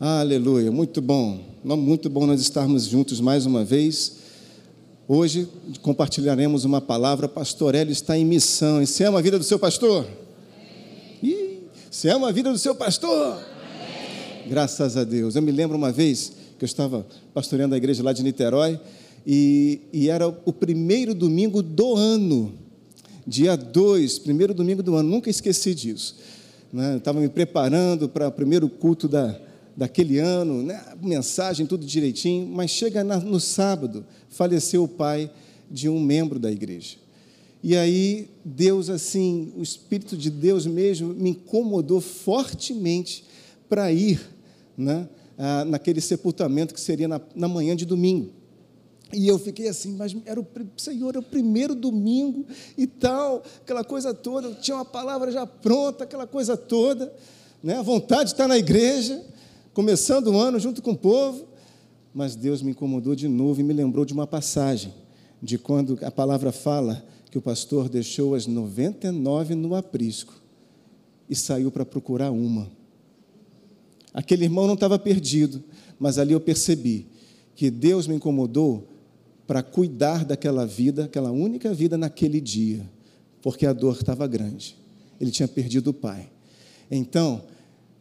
Aleluia, muito bom. Muito bom nós estarmos juntos mais uma vez. Hoje compartilharemos uma palavra. Pastor Hélio está em missão. E você ama a vida do seu pastor? Ih, você ama a vida do seu pastor? Graças a Deus. Eu me lembro uma vez que eu estava pastoreando a igreja lá de Niterói e, e era o primeiro domingo do ano, dia 2, primeiro domingo do ano, nunca esqueci disso. Né? Estava me preparando para o primeiro culto da, daquele ano, né? mensagem, tudo direitinho, mas chega no sábado, faleceu o pai de um membro da igreja. E aí, Deus, assim, o Espírito de Deus mesmo me incomodou fortemente para ir né, naquele sepultamento que seria na, na manhã de domingo. E eu fiquei assim, mas era o Senhor, é o primeiro domingo e tal, aquela coisa toda, tinha uma palavra já pronta, aquela coisa toda, né? a vontade de estar na igreja, começando o ano junto com o povo, mas Deus me incomodou de novo e me lembrou de uma passagem, de quando a palavra fala que o pastor deixou as 99 no aprisco e saiu para procurar uma. Aquele irmão não estava perdido, mas ali eu percebi que Deus me incomodou para cuidar daquela vida, aquela única vida naquele dia, porque a dor estava grande. Ele tinha perdido o pai. Então,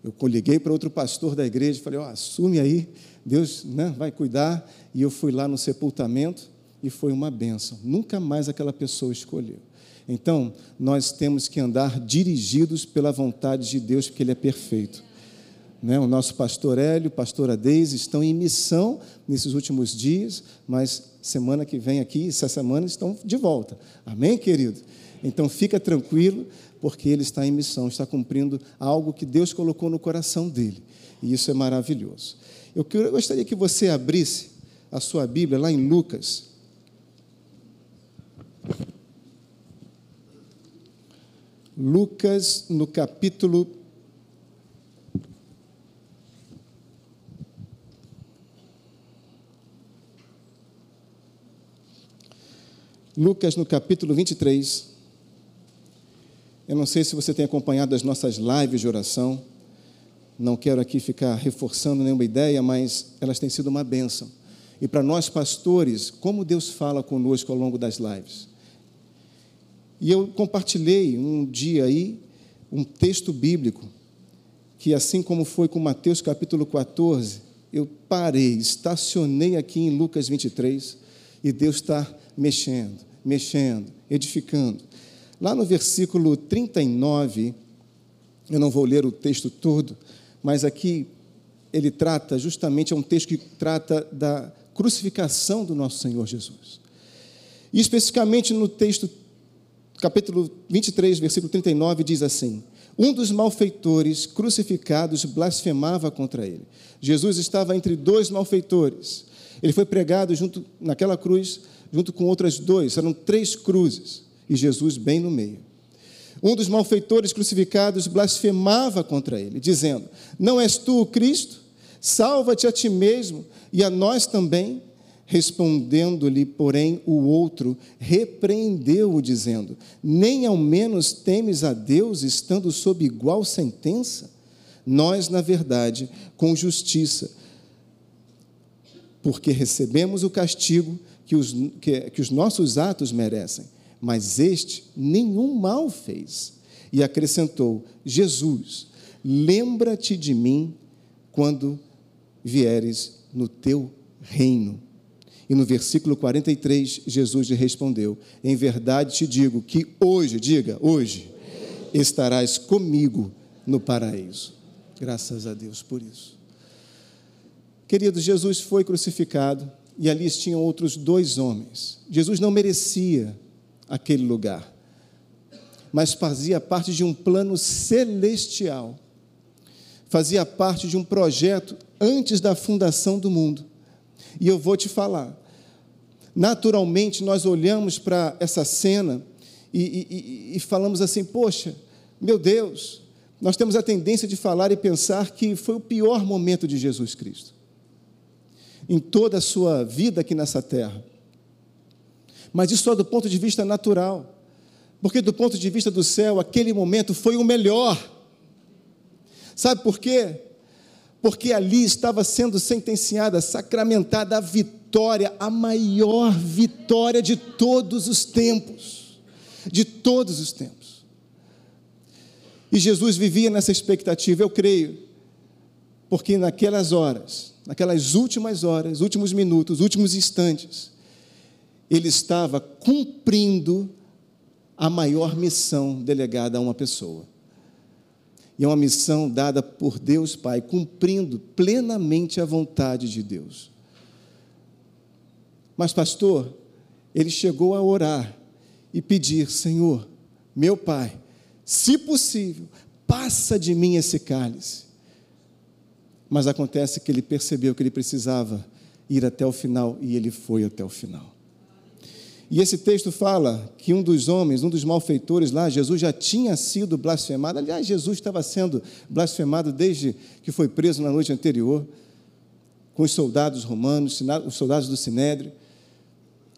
eu liguei para outro pastor da igreja e falei: oh, assume aí, Deus né, vai cuidar. E eu fui lá no sepultamento e foi uma benção. Nunca mais aquela pessoa escolheu. Então, nós temos que andar dirigidos pela vontade de Deus, porque Ele é perfeito. Né? O nosso pastor Hélio, pastora Deise estão em missão nesses últimos dias, mas semana que vem aqui, essa semana, estão de volta. Amém, querido? Então fica tranquilo, porque ele está em missão, está cumprindo algo que Deus colocou no coração dele. E isso é maravilhoso. Eu gostaria que você abrisse a sua Bíblia lá em Lucas. Lucas, no capítulo Lucas, no capítulo 23. Eu não sei se você tem acompanhado as nossas lives de oração. Não quero aqui ficar reforçando nenhuma ideia, mas elas têm sido uma bênção. E para nós pastores, como Deus fala conosco ao longo das lives. E eu compartilhei um dia aí um texto bíblico que assim como foi com Mateus capítulo 14, eu parei, estacionei aqui em Lucas 23 e Deus está mexendo, mexendo, edificando. Lá no versículo 39, eu não vou ler o texto todo, mas aqui ele trata, justamente, é um texto que trata da crucificação do nosso Senhor Jesus. E especificamente no texto, capítulo 23, versículo 39, diz assim: Um dos malfeitores crucificados blasfemava contra ele. Jesus estava entre dois malfeitores. Ele foi pregado junto naquela cruz junto com outras dois, eram três cruzes, e Jesus bem no meio. Um dos malfeitores crucificados blasfemava contra ele, dizendo: Não és tu o Cristo? Salva-te a ti mesmo e a nós também. Respondendo-lhe, porém, o outro repreendeu-o, dizendo: Nem ao menos temes a Deus, estando sob igual sentença? Nós, na verdade, com justiça, porque recebemos o castigo que os, que, que os nossos atos merecem, mas este nenhum mal fez. E acrescentou: Jesus, lembra-te de mim quando vieres no teu reino. E no versículo 43, Jesus lhe respondeu: Em verdade te digo que hoje, diga, hoje, estarás comigo no paraíso. Graças a Deus por isso. Querido, Jesus foi crucificado e ali tinham outros dois homens. Jesus não merecia aquele lugar, mas fazia parte de um plano celestial, fazia parte de um projeto antes da fundação do mundo. E eu vou te falar, naturalmente nós olhamos para essa cena e, e, e, falamos assim: poxa, meu Deus, nós temos a tendência de falar e pensar que foi o pior momento de Jesus Cristo em toda a sua vida aqui nessa terra. Mas isso só do ponto de vista natural. Porque do ponto de vista do céu, aquele momento foi o melhor. Sabe por quê? porque ali estava sendo sentenciada, sacramentada a vitória, a maior vitória de todos os tempos. De todos os tempos. E Jesus vivia nessa expectativa, eu creio, porque naquelas horas, naquelas últimas horas, últimos minutos, últimos instantes, ele estava cumprindo a maior missão delegada a uma pessoa. E é uma missão dada por Deus Pai, cumprindo plenamente a vontade de Deus. Mas, pastor, ele chegou a orar e pedir: Senhor, meu Pai, se possível, passa de mim esse cálice. Mas acontece que ele percebeu que ele precisava ir até o final e ele foi até o final. E esse texto fala que um dos homens, um dos malfeitores lá, Jesus já tinha sido blasfemado. Aliás, Jesus estava sendo blasfemado desde que foi preso na noite anterior, com os soldados romanos, os soldados do Sinédrio.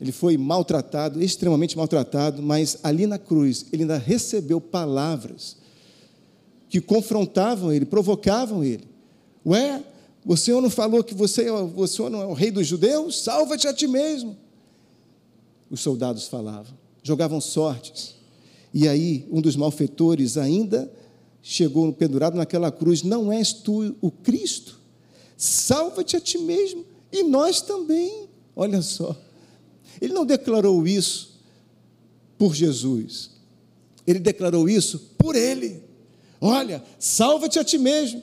Ele foi maltratado, extremamente maltratado, mas ali na cruz ele ainda recebeu palavras que confrontavam ele, provocavam ele. Ué, o Senhor não falou que você, o Senhor não é o rei dos judeus? Salva-te a ti mesmo os soldados falavam, jogavam sortes. E aí, um dos malfeitores ainda chegou pendurado naquela cruz: Não és tu o Cristo? Salva-te a ti mesmo e nós também. Olha só. Ele não declarou isso por Jesus, ele declarou isso por ele. Olha, salva-te a ti mesmo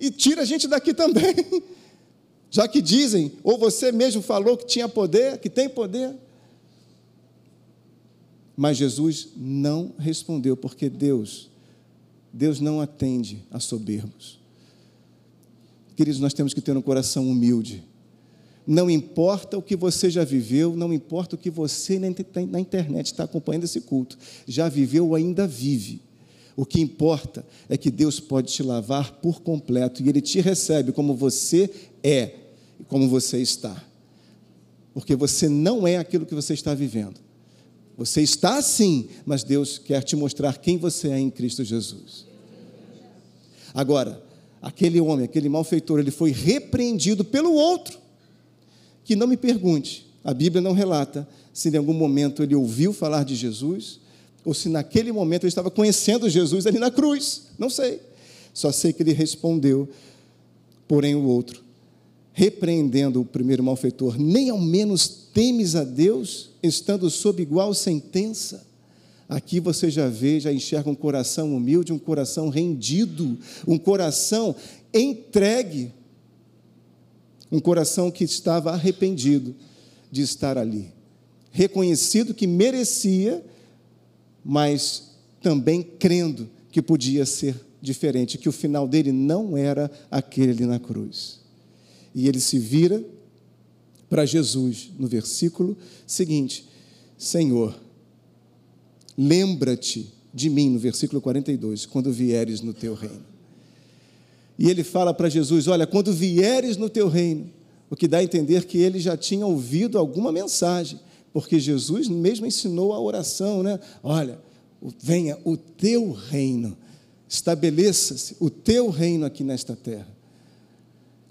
e tira a gente daqui também. Já que dizem, ou você mesmo falou que tinha poder, que tem poder. Mas Jesus não respondeu, porque Deus, Deus não atende a soberbos. Queridos, nós temos que ter um coração humilde. Não importa o que você já viveu, não importa o que você na internet está acompanhando esse culto, já viveu ou ainda vive. O que importa é que Deus pode te lavar por completo e Ele te recebe como você é e como você está. Porque você não é aquilo que você está vivendo. Você está assim, mas Deus quer te mostrar quem você é em Cristo Jesus. Agora, aquele homem, aquele malfeitor, ele foi repreendido pelo outro. Que não me pergunte, a Bíblia não relata se em algum momento ele ouviu falar de Jesus ou se naquele momento ele estava conhecendo Jesus ali na cruz. Não sei. Só sei que ele respondeu, porém o outro, repreendendo o primeiro malfeitor, nem ao menos temes a Deus estando sob igual sentença. Aqui você já vê, já enxerga um coração humilde, um coração rendido, um coração entregue, um coração que estava arrependido de estar ali, reconhecido que merecia, mas também crendo que podia ser diferente, que o final dele não era aquele na cruz. E ele se vira para Jesus no versículo seguinte: Senhor, lembra-te de mim, no versículo 42, quando vieres no teu reino. E ele fala para Jesus: Olha, quando vieres no teu reino, o que dá a entender que ele já tinha ouvido alguma mensagem, porque Jesus mesmo ensinou a oração, né? Olha, venha o teu reino, estabeleça-se o teu reino aqui nesta terra.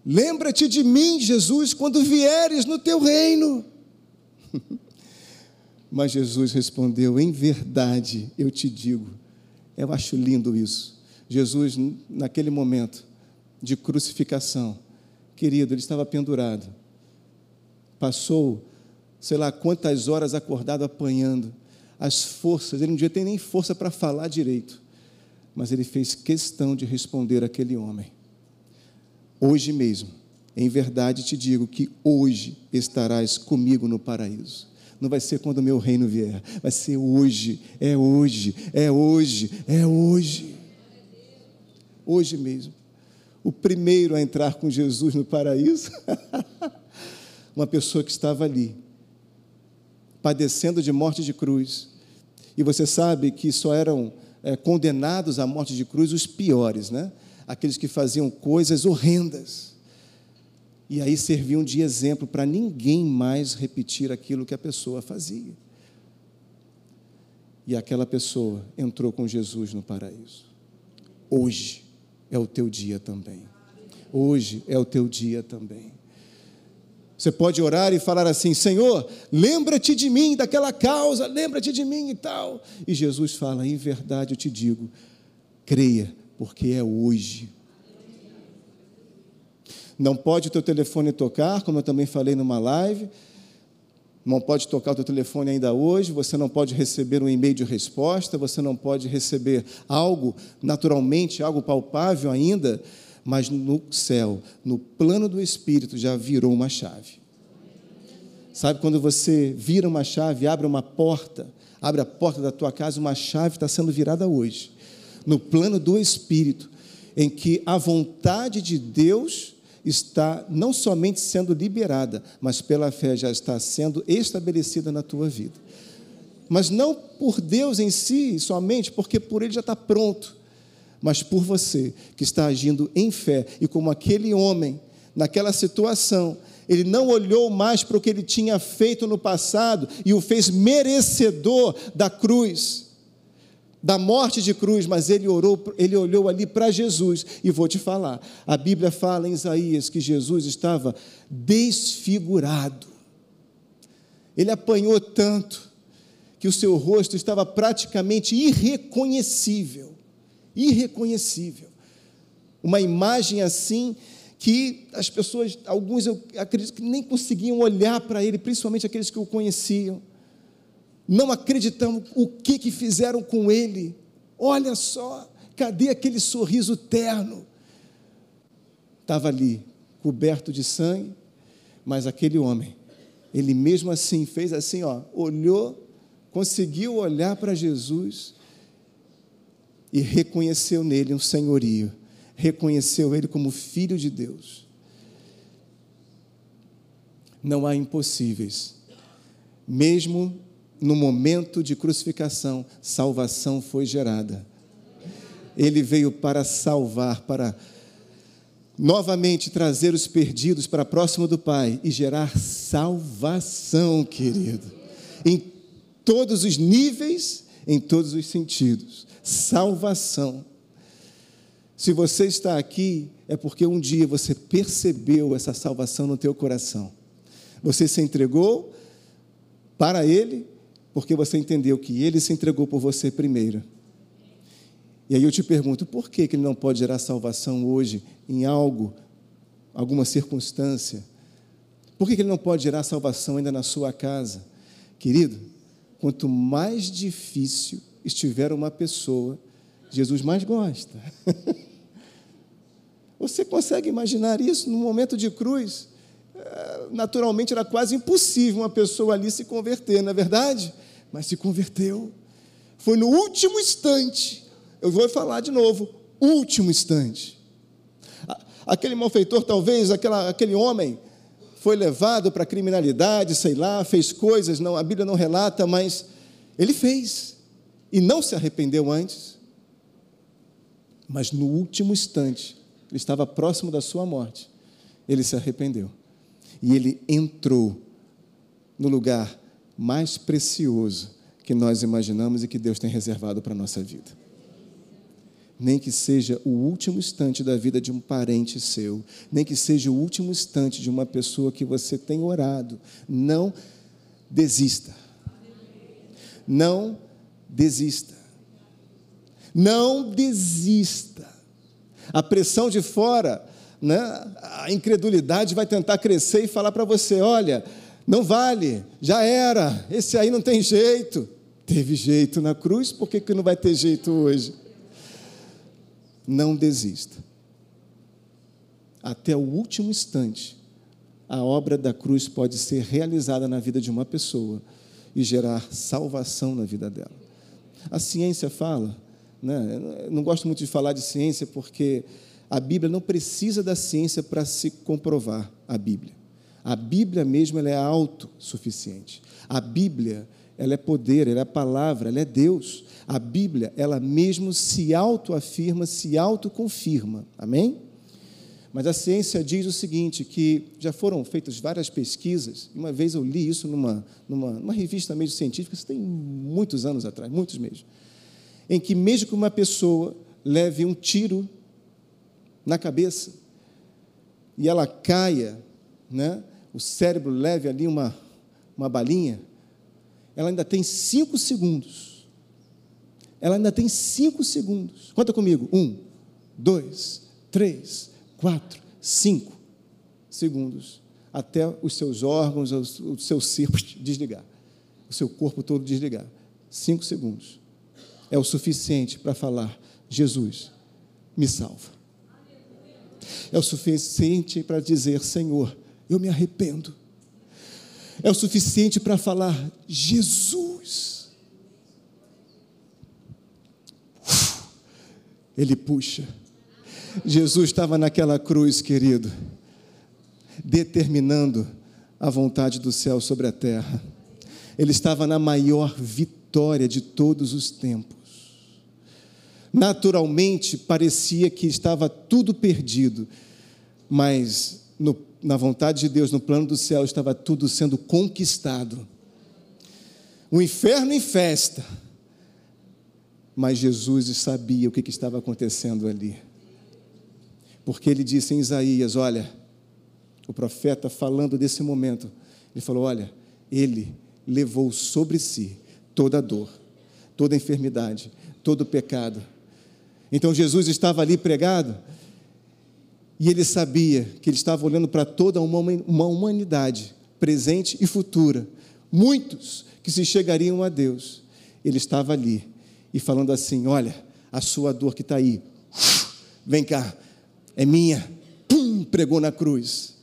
Lembra-te de mim, Jesus, quando vieres no teu reino. Mas Jesus respondeu: Em verdade eu te digo. Eu acho lindo isso. Jesus, naquele momento de crucificação, querido, ele estava pendurado. Passou, sei lá quantas horas acordado apanhando. As forças, ele não devia ter nem força para falar direito. Mas ele fez questão de responder àquele homem hoje mesmo. Em verdade te digo que hoje estarás comigo no paraíso. Não vai ser quando o meu reino vier, vai ser hoje, é hoje, é hoje, é hoje. Hoje mesmo. O primeiro a entrar com Jesus no paraíso, uma pessoa que estava ali, padecendo de morte de cruz. E você sabe que só eram é, condenados à morte de cruz os piores, né? Aqueles que faziam coisas horrendas. E aí serviam de exemplo para ninguém mais repetir aquilo que a pessoa fazia. E aquela pessoa entrou com Jesus no paraíso. Hoje é o teu dia também. Hoje é o teu dia também. Você pode orar e falar assim: Senhor, lembra-te de mim, daquela causa, lembra-te de mim e tal. E Jesus fala: Em verdade eu te digo, creia, porque é hoje. Não pode o teu telefone tocar, como eu também falei numa live. Não pode tocar o teu telefone ainda hoje, você não pode receber um e-mail de resposta, você não pode receber algo naturalmente, algo palpável ainda, mas no céu, no plano do Espírito, já virou uma chave. Sabe quando você vira uma chave, abre uma porta, abre a porta da tua casa, uma chave está sendo virada hoje. No plano do Espírito, em que a vontade de Deus está não somente sendo liberada, mas pela fé já está sendo estabelecida na tua vida. Mas não por Deus em si somente, porque por Ele já está pronto mas por você que está agindo em fé e como aquele homem, naquela situação, ele não olhou mais para o que ele tinha feito no passado e o fez merecedor da cruz, da morte de cruz, mas ele orou, ele olhou ali para Jesus e vou te falar. A Bíblia fala em Isaías que Jesus estava desfigurado. Ele apanhou tanto que o seu rosto estava praticamente irreconhecível irreconhecível. Uma imagem assim que as pessoas, alguns eu acredito que nem conseguiam olhar para ele, principalmente aqueles que o conheciam. Não acreditando o que, que fizeram com ele. Olha só, cadê aquele sorriso terno? Estava ali, coberto de sangue, mas aquele homem, ele mesmo assim fez assim, ó, olhou, conseguiu olhar para Jesus e reconheceu nele um senhorio, reconheceu ele como filho de Deus. Não há impossíveis. Mesmo no momento de crucificação, salvação foi gerada. Ele veio para salvar, para novamente trazer os perdidos para próximo do Pai e gerar salvação, querido, em todos os níveis, em todos os sentidos salvação. Se você está aqui, é porque um dia você percebeu essa salvação no teu coração. Você se entregou para Ele, porque você entendeu que Ele se entregou por você primeiro. E aí eu te pergunto, por que, que Ele não pode gerar salvação hoje em algo, alguma circunstância? Por que, que Ele não pode gerar salvação ainda na sua casa? Querido, quanto mais difícil estiver uma pessoa, Jesus mais gosta. Você consegue imaginar isso no momento de cruz? É, naturalmente era quase impossível uma pessoa ali se converter, não é verdade? Mas se converteu. Foi no último instante. Eu vou falar de novo: último instante. Aquele malfeitor, talvez, aquela, aquele homem, foi levado para a criminalidade, sei lá, fez coisas, não, a Bíblia não relata, mas ele fez e não se arrependeu antes, mas no último instante, ele estava próximo da sua morte, ele se arrependeu. E ele entrou no lugar mais precioso que nós imaginamos e que Deus tem reservado para a nossa vida. Nem que seja o último instante da vida de um parente seu, nem que seja o último instante de uma pessoa que você tem orado, não desista. Não desista. Não desista. A pressão de fora, né? a incredulidade vai tentar crescer e falar para você: olha, não vale, já era, esse aí não tem jeito. Teve jeito na cruz, por que, que não vai ter jeito hoje? Não desista. Até o último instante, a obra da cruz pode ser realizada na vida de uma pessoa e gerar salvação na vida dela. A ciência fala, né? Eu não gosto muito de falar de ciência porque a Bíblia não precisa da ciência para se comprovar a Bíblia. A Bíblia mesmo ela é autossuficiente. A Bíblia ela é poder, ela é palavra, ela é Deus. A Bíblia ela mesmo se autoafirma, se autoconfirma. Amém? Mas a ciência diz o seguinte, que já foram feitas várias pesquisas, uma vez eu li isso numa, numa, numa revista meio científica, isso tem muitos anos atrás, muitos mesmo, em que mesmo que uma pessoa leve um tiro na cabeça, e ela caia, né? O cérebro leve ali uma, uma balinha, ela ainda tem cinco segundos. Ela ainda tem cinco segundos. Conta comigo. Um, dois, três, quatro, cinco segundos. Até os seus órgãos, os seus circos desligar. O seu corpo todo desligar. Cinco segundos. É o suficiente para falar: Jesus, me salva. É o suficiente para dizer: Senhor, eu me arrependo. É o suficiente para falar: Jesus. Ele puxa. Jesus estava naquela cruz, querido, determinando a vontade do céu sobre a terra. Ele estava na maior vitória de todos os tempos. Naturalmente, parecia que estava tudo perdido, mas no, na vontade de Deus, no plano do céu, estava tudo sendo conquistado. O inferno em festa, mas Jesus sabia o que, estava acontecendo ali. Porque ele disse em Isaías: Olha, o profeta falando desse momento, ele falou: Olha, ele levou sobre si toda a dor, toda a enfermidade, todo o pecado. Então Jesus estava ali pregado e ele sabia que ele estava olhando para toda uma humanidade, presente e futura, muitos que se chegariam a Deus. Ele estava ali e falando assim: Olha, a sua dor que está aí, vem cá, é minha. Pum, pregou na cruz.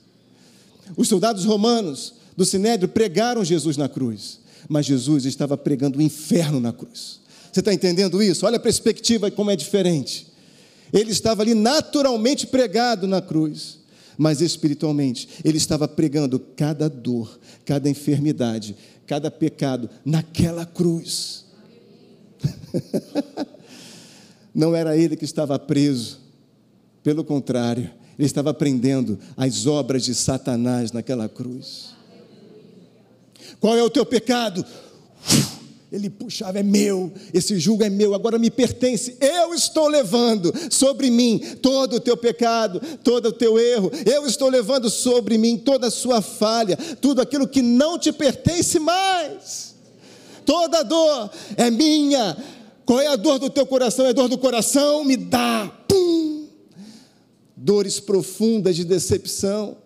Os soldados romanos do Sinédrio pregaram Jesus na cruz, mas Jesus estava pregando o inferno na cruz. Você está entendendo isso? Olha a perspectiva como é diferente. Ele estava ali naturalmente pregado na cruz, mas espiritualmente ele estava pregando cada dor, cada enfermidade, cada pecado naquela cruz. Não era ele que estava preso, pelo contrário, ele estava aprendendo as obras de Satanás naquela cruz. Qual é o teu pecado? Ele puxava, é meu, esse jugo é meu, agora me pertence. Eu estou levando sobre mim todo o teu pecado, todo o teu erro. Eu estou levando sobre mim toda a sua falha, tudo aquilo que não te pertence mais. Toda dor é minha. Qual é a dor do teu coração? É dor do coração? Me dá. Pum! Dores profundas de decepção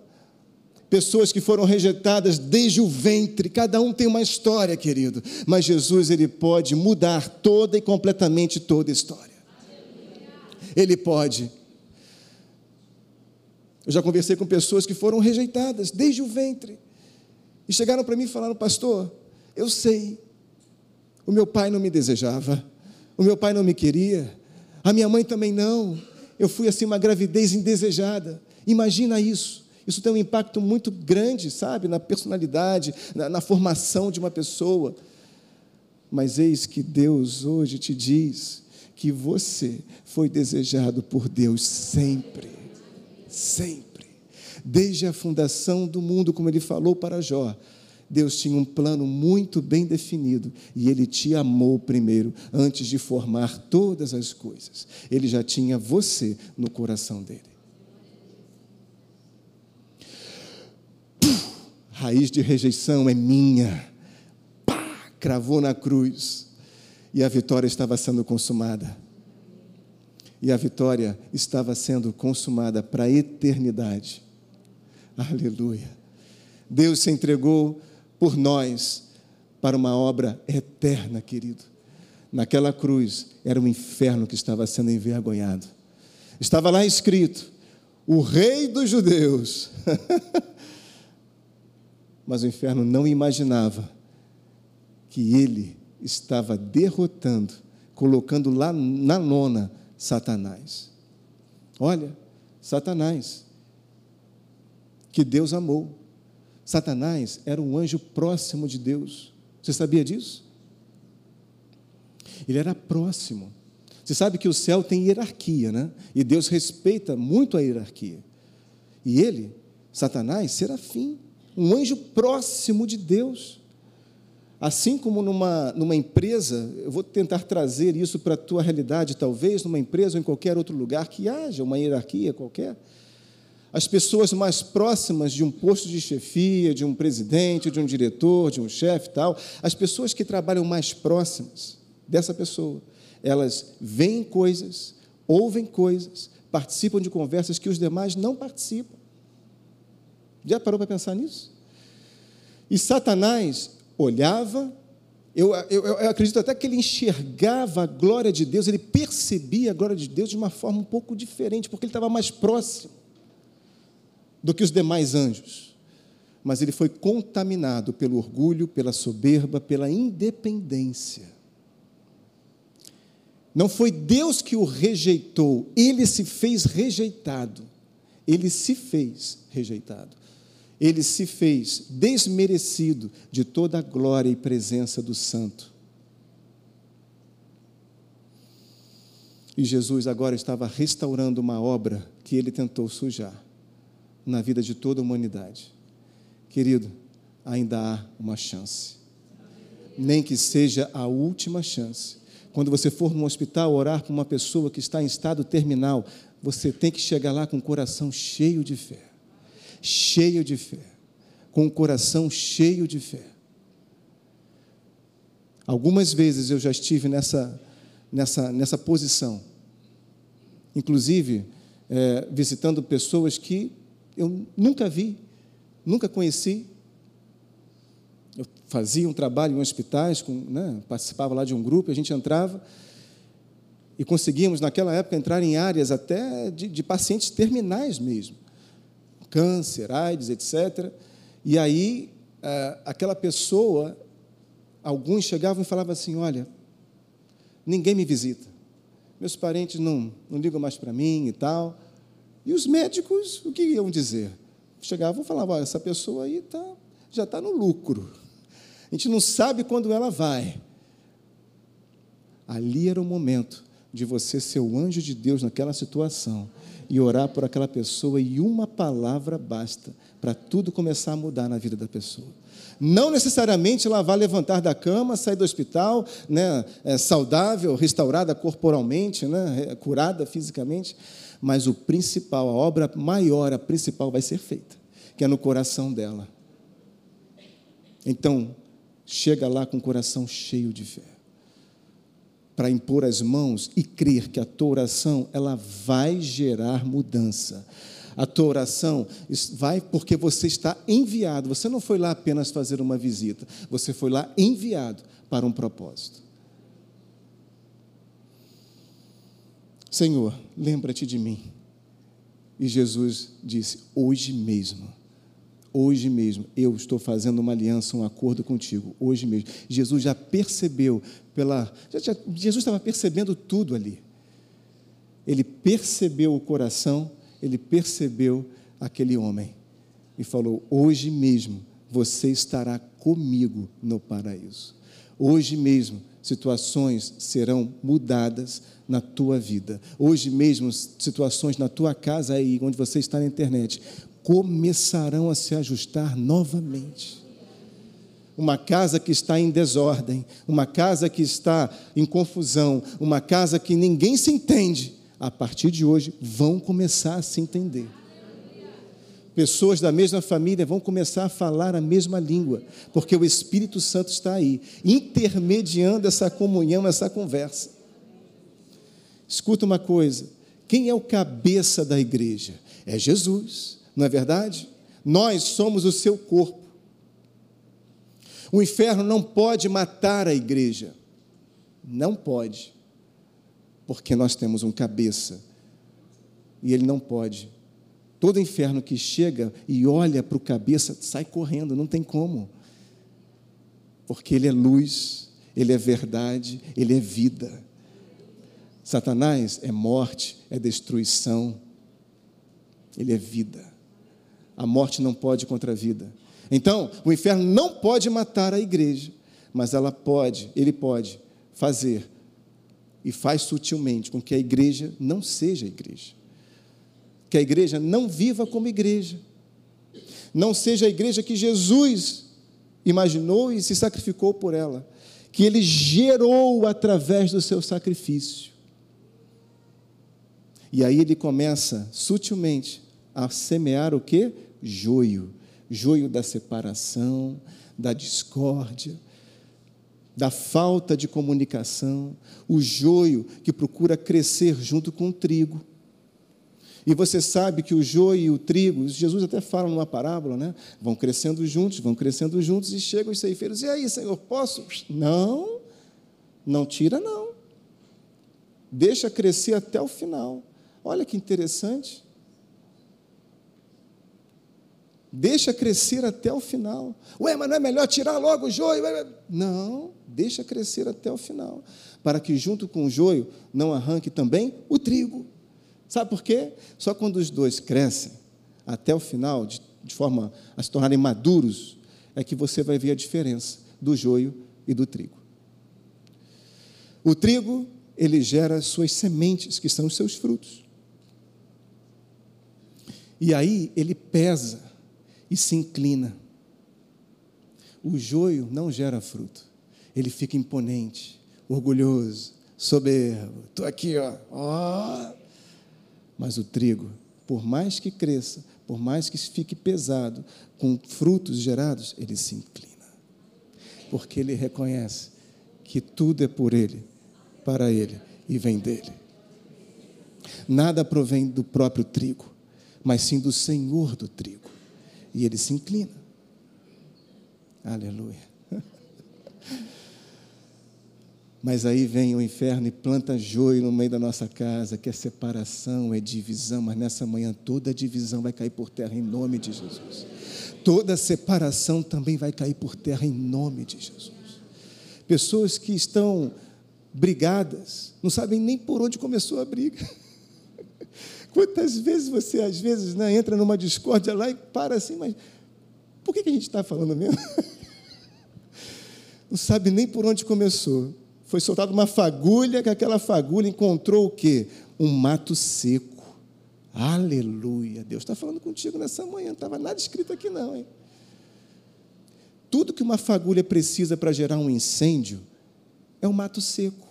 pessoas que foram rejeitadas desde o ventre, cada um tem uma história, querido, mas Jesus ele pode mudar toda e completamente toda a história. Ele pode. Eu já conversei com pessoas que foram rejeitadas desde o ventre e chegaram para mim e falaram: "Pastor, eu sei. O meu pai não me desejava, o meu pai não me queria, a minha mãe também não. Eu fui assim uma gravidez indesejada. Imagina isso. Isso tem um impacto muito grande, sabe, na personalidade, na, na formação de uma pessoa. Mas eis que Deus hoje te diz que você foi desejado por Deus sempre, sempre. Desde a fundação do mundo, como ele falou para Jó, Deus tinha um plano muito bem definido e Ele te amou primeiro, antes de formar todas as coisas. Ele já tinha você no coração dele. Raiz de rejeição é minha. Pá, cravou na cruz. E a vitória estava sendo consumada. E a vitória estava sendo consumada para a eternidade. Aleluia. Deus se entregou por nós para uma obra eterna, querido. Naquela cruz era o inferno que estava sendo envergonhado. Estava lá escrito: o rei dos judeus. mas o inferno não imaginava que ele estava derrotando, colocando lá na lona Satanás. Olha, Satanás, que Deus amou. Satanás era um anjo próximo de Deus. Você sabia disso? Ele era próximo. Você sabe que o céu tem hierarquia, né? E Deus respeita muito a hierarquia. E ele, Satanás, serafim um anjo próximo de Deus. Assim como numa, numa empresa, eu vou tentar trazer isso para a tua realidade, talvez, numa empresa ou em qualquer outro lugar que haja uma hierarquia qualquer. as pessoas mais próximas de um posto de chefia, de um presidente, de um diretor, de um chefe tal, as pessoas que trabalham mais próximas dessa pessoa, elas veem coisas, ouvem coisas, participam de conversas que os demais não participam. Já parou para pensar nisso? E Satanás olhava, eu, eu, eu, acredito até que ele enxergava a glória de Deus, ele percebia a glória de Deus de uma forma um pouco diferente, porque ele estava mais próximo do que os demais anjos. Mas ele foi contaminado pelo orgulho, pela soberba, pela independência. Não foi Deus que o rejeitou, ele se fez rejeitado. Ele se fez rejeitado. Ele se fez desmerecido de toda a glória e presença do Santo. E Jesus agora estava restaurando uma obra que ele tentou sujar na vida de toda a humanidade. Querido, ainda há uma chance. Nem que seja a última chance. Quando você for no hospital orar para uma pessoa que está em estado terminal, você tem que chegar lá com o coração cheio de fé. Cheio de fé. Com o coração cheio de fé. Algumas vezes eu já estive nessa, nessa, nessa posição. Inclusive, é, visitando pessoas que eu nunca vi, nunca conheci. Eu fazia um trabalho em hospitais, com, né, participava lá de um grupo, a gente entrava e conseguíamos, naquela época, entrar em áreas até de, de pacientes terminais mesmo câncer, AIDS, etc. E aí, é, aquela pessoa, alguns chegavam e falavam assim: Olha, ninguém me visita, meus parentes não, não ligam mais para mim e tal. E os médicos, o que iam dizer? Chegavam e falavam: essa pessoa aí tá, já está no lucro. A gente não sabe quando ela vai. Ali era o momento de você ser o anjo de Deus naquela situação e orar por aquela pessoa, e uma palavra basta para tudo começar a mudar na vida da pessoa. Não necessariamente ela vai levantar da cama, sair do hospital, né, é, saudável, restaurada corporalmente, né, curada fisicamente, mas o principal, a obra maior, a principal vai ser feita, que é no coração dela. Então, chega lá com o coração cheio de fé, para impor as mãos e crer que a tua oração ela vai gerar mudança. A tua oração vai porque você está enviado. Você não foi lá apenas fazer uma visita, você foi lá enviado para um propósito. Senhor, lembra-te de mim. E Jesus disse: Hoje mesmo, hoje mesmo, eu estou fazendo uma aliança, um acordo contigo, hoje mesmo. Jesus já percebeu, pela. Já, Jesus estava percebendo tudo ali. Ele percebeu o coração, ele percebeu aquele homem e falou: Hoje mesmo você estará comigo no paraíso. Hoje mesmo situações serão mudadas na tua vida. Hoje mesmo, situações na tua casa aí, onde você está na internet, começarão a se ajustar novamente. Uma casa que está em desordem, uma casa que está em confusão, uma casa que ninguém se entende, a partir de hoje vão começar a se entender pessoas da mesma família vão começar a falar a mesma língua, porque o Espírito Santo está aí, intermediando essa comunhão, essa conversa. Escuta uma coisa: quem é o cabeça da igreja? É Jesus, não é verdade? Nós somos o seu corpo. O inferno não pode matar a igreja. Não pode. Porque nós temos um cabeça. E ele não pode Todo inferno que chega e olha para o cabeça sai correndo, não tem como. Porque ele é luz, ele é verdade, ele é vida. Satanás é morte, é destruição, ele é vida. A morte não pode contra a vida. Então, o inferno não pode matar a igreja, mas ela pode, ele pode fazer e faz sutilmente com que a igreja não seja igreja que a igreja não viva como igreja, não seja a igreja que Jesus imaginou e se sacrificou por ela, que ele gerou através do seu sacrifício. E aí ele começa sutilmente a semear o que? Joio. Joio da separação, da discórdia, da falta de comunicação, o joio que procura crescer junto com o trigo. E você sabe que o joio e o trigo, Jesus até fala numa parábola, né? Vão crescendo juntos, vão crescendo juntos e chegam os ceifeiros. E aí, Senhor, posso? Não, não tira, não. Deixa crescer até o final. Olha que interessante. Deixa crescer até o final. Ué, mas não é melhor tirar logo o joio? Não, deixa crescer até o final. Para que junto com o joio não arranque também o trigo. Sabe por quê? Só quando os dois crescem até o final, de, de forma a se tornarem maduros, é que você vai ver a diferença do joio e do trigo. O trigo, ele gera suas sementes, que são os seus frutos. E aí ele pesa e se inclina. O joio não gera fruto, ele fica imponente, orgulhoso, soberbo. Estou aqui, ó. ó. Mas o trigo, por mais que cresça, por mais que fique pesado, com frutos gerados, ele se inclina. Porque ele reconhece que tudo é por ele, para ele e vem dele. Nada provém do próprio trigo, mas sim do Senhor do trigo e ele se inclina. Aleluia. Mas aí vem o inferno e planta joio no meio da nossa casa, que é separação, é divisão, mas nessa manhã toda divisão vai cair por terra em nome de Jesus. Toda separação também vai cair por terra em nome de Jesus. Pessoas que estão brigadas, não sabem nem por onde começou a briga. Quantas vezes você, às vezes, né, entra numa discórdia lá e para assim, mas por que, que a gente está falando mesmo? Não sabe nem por onde começou. Foi soltada uma fagulha, que aquela fagulha encontrou o quê? Um mato seco. Aleluia. Deus está falando contigo nessa manhã. Não estava nada escrito aqui, não, hein? Tudo que uma fagulha precisa para gerar um incêndio é um mato seco.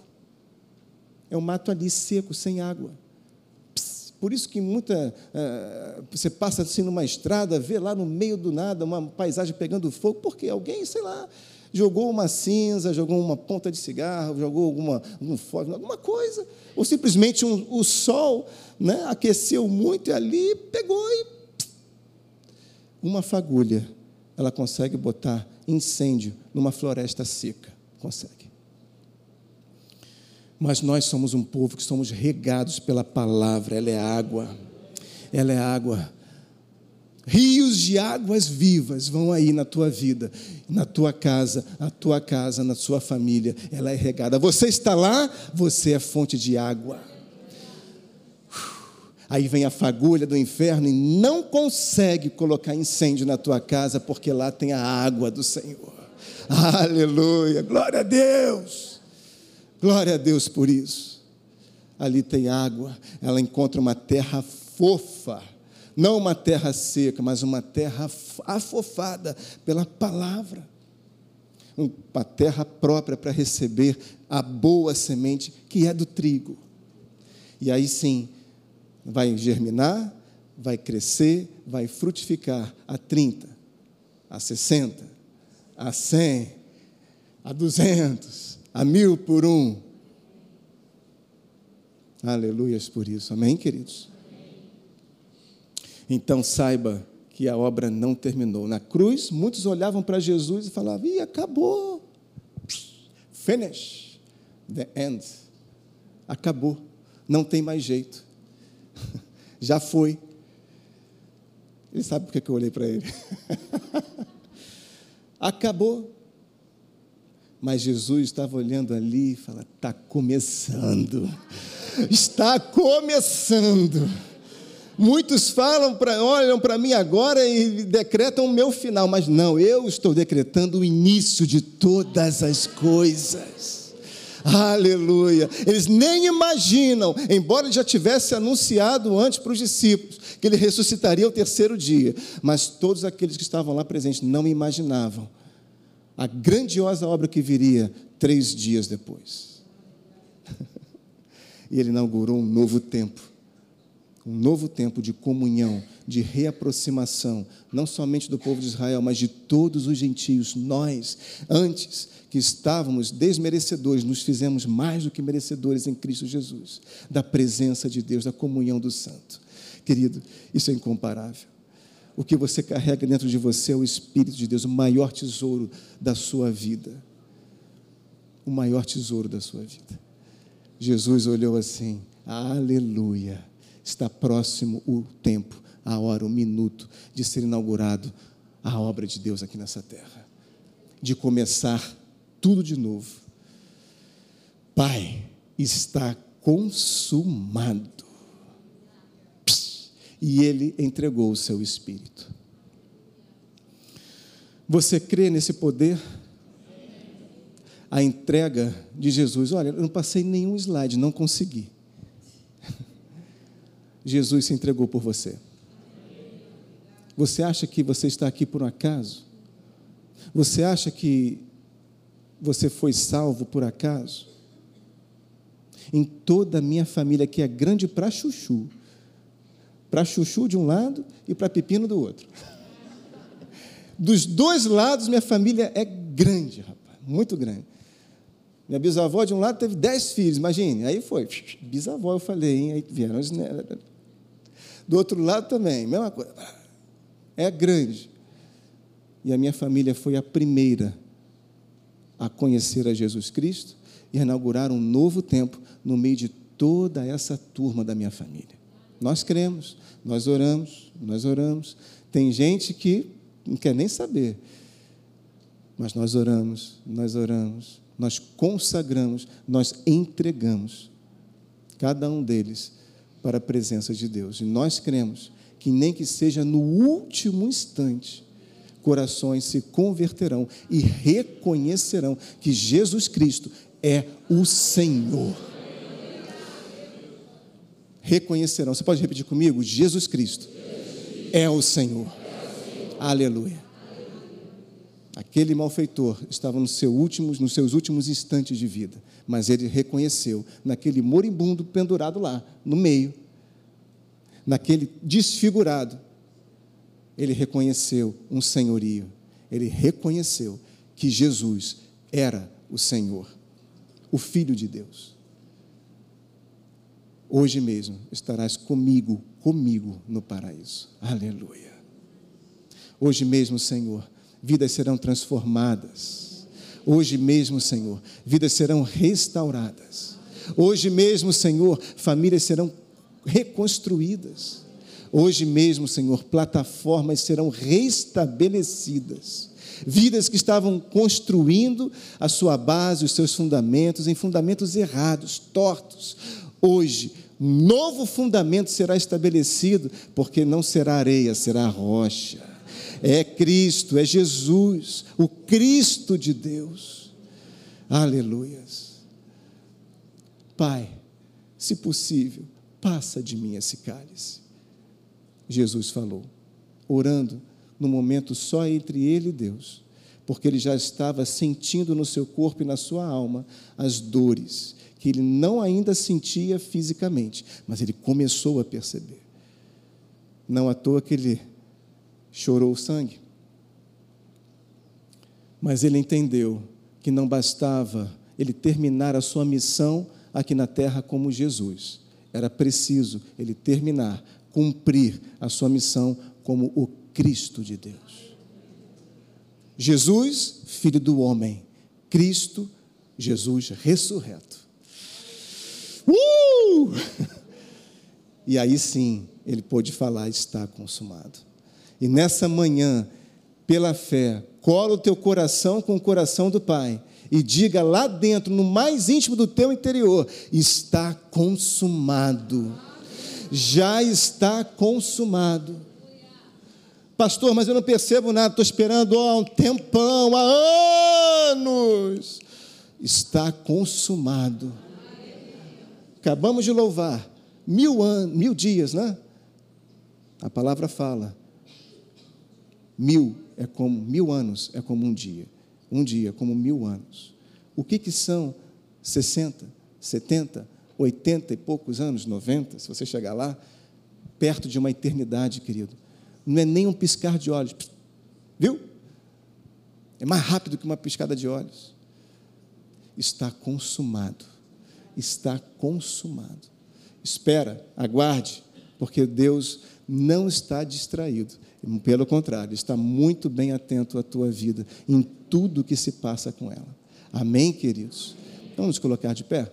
É um mato ali seco, sem água. Por isso que muita. Uh, você passa assim numa estrada, vê lá no meio do nada uma paisagem pegando fogo, porque alguém, sei lá, jogou uma cinza, jogou uma ponta de cigarro, jogou alguma, algum fogo, alguma coisa. Ou simplesmente um, o sol né, aqueceu muito e ali pegou e. Uma fagulha. Ela consegue botar incêndio numa floresta seca. Consegue. Mas nós somos um povo que somos regados pela palavra, ela é água. Ela é água. Rios de águas vivas vão aí na tua vida, na tua casa, na tua casa, na sua família. Ela é regada. Você está lá, você é fonte de água. Aí vem a fagulha do inferno e não consegue colocar incêndio na tua casa, porque lá tem a água do Senhor. Aleluia, glória a Deus. Glória a Deus por isso. Ali tem água, ela encontra uma terra fofa, não uma terra seca, mas uma terra afofada pela palavra. Uma terra própria para receber a boa semente que é do trigo. E aí sim, vai germinar, vai crescer, vai frutificar a 30, a 60, a 100, a 200, a mil por um. Aleluias por isso. Amém, queridos? Então saiba que a obra não terminou. Na cruz, muitos olhavam para Jesus e falavam: Ih, acabou. Finish. The end. Acabou. Não tem mais jeito. Já foi. Ele sabe por que eu olhei para ele. Acabou. Mas Jesus estava olhando ali e fala: está começando, está começando. Muitos falam para, olham para mim agora e decretam o meu final, mas não, eu estou decretando o início de todas as coisas. Aleluia. Eles nem imaginam, embora já tivesse anunciado antes para os discípulos que ele ressuscitaria ao terceiro dia, mas todos aqueles que estavam lá presentes não imaginavam a grandiosa obra que viria três dias depois. e ele inaugurou um novo tempo um novo tempo de comunhão de reaproximação, não somente do povo de Israel, mas de todos os gentios. Nós, antes que estávamos desmerecedores, nos fizemos mais do que merecedores em Cristo Jesus, da presença de Deus, da comunhão do Santo. Querido, isso é incomparável. O que você carrega dentro de você é o Espírito de Deus, o maior tesouro da sua vida. O maior tesouro da sua vida. Jesus olhou assim, aleluia, está próximo o tempo, a hora, o minuto de ser inaugurado a obra de Deus aqui nessa terra, de começar tudo de novo. Pai, está consumado e ele entregou o seu espírito. Você crê nesse poder? A entrega de Jesus. Olha, eu não passei nenhum slide, não consegui. Jesus se entregou por você. Você acha que você está aqui por um acaso? Você acha que você foi salvo por acaso? Em toda a minha família, que é grande para chuchu, para chuchu de um lado e para pepino do outro. Dos dois lados, minha família é grande, rapaz, muito grande. Minha bisavó de um lado teve dez filhos, imagine. Aí foi, bisavó, eu falei, hein? aí vieram os netos. Do outro lado também, mesma coisa. É grande. E a minha família foi a primeira a conhecer a Jesus Cristo e a inaugurar um novo tempo no meio de toda essa turma da minha família. Nós cremos, nós oramos, nós oramos. Tem gente que não quer nem saber, mas nós oramos, nós oramos, nós consagramos, nós entregamos cada um deles para a presença de Deus. E nós cremos que, nem que seja no último instante, corações se converterão e reconhecerão que Jesus Cristo é o Senhor reconhecerão. Você pode repetir comigo? Jesus Cristo é o Senhor. Aleluia. Aquele malfeitor estava seus, últimos, nos seus últimos instantes de vida, mas ele reconheceu naquele moribundo pendurado lá, no meio, naquele desfigurado, ele reconheceu um senhorio, ele reconheceu que Jesus era o Senhor, o Filho de Deus. Hoje mesmo estarás comigo, comigo no paraíso. Aleluia. Hoje mesmo, Senhor, vidas serão transformadas. Hoje mesmo, Senhor, vidas serão restauradas. Hoje mesmo, Senhor, famílias serão reconstruídas. Hoje mesmo, Senhor, plataformas serão restabelecidas. Vidas que estavam construindo a sua base, os seus fundamentos, em fundamentos errados, tortos hoje, novo fundamento será estabelecido, porque não será areia, será rocha. É Cristo, é Jesus, o Cristo de Deus. Aleluias. Pai, se possível, passa de mim esse cálice. Jesus falou, orando no momento só entre ele e Deus, porque ele já estava sentindo no seu corpo e na sua alma as dores que ele não ainda sentia fisicamente, mas ele começou a perceber. Não à toa que ele chorou sangue. Mas ele entendeu que não bastava ele terminar a sua missão aqui na terra como Jesus. Era preciso ele terminar, cumprir a sua missão como o Cristo de Deus. Jesus, filho do homem, Cristo, Jesus ressurreto. Uh! E aí sim, ele pôde falar: está consumado. E nessa manhã, pela fé, cola o teu coração com o coração do Pai e diga lá dentro, no mais íntimo do teu interior: está consumado. Já está consumado. Pastor, mas eu não percebo nada, estou esperando há um tempão, há anos. Está consumado Acabamos de louvar mil, anos, mil dias, né? A palavra fala. Mil é como mil anos é como um dia. Um dia como mil anos. O que, que são 60, 70, 80 e poucos anos, 90, se você chegar lá? perto de uma eternidade, querido. Não é nem um piscar de olhos, viu? É mais rápido que uma piscada de olhos. Está consumado. Está consumado. Espera, aguarde, porque Deus não está distraído. Pelo contrário, está muito bem atento à tua vida, em tudo que se passa com ela. Amém, queridos? Vamos nos colocar de pé?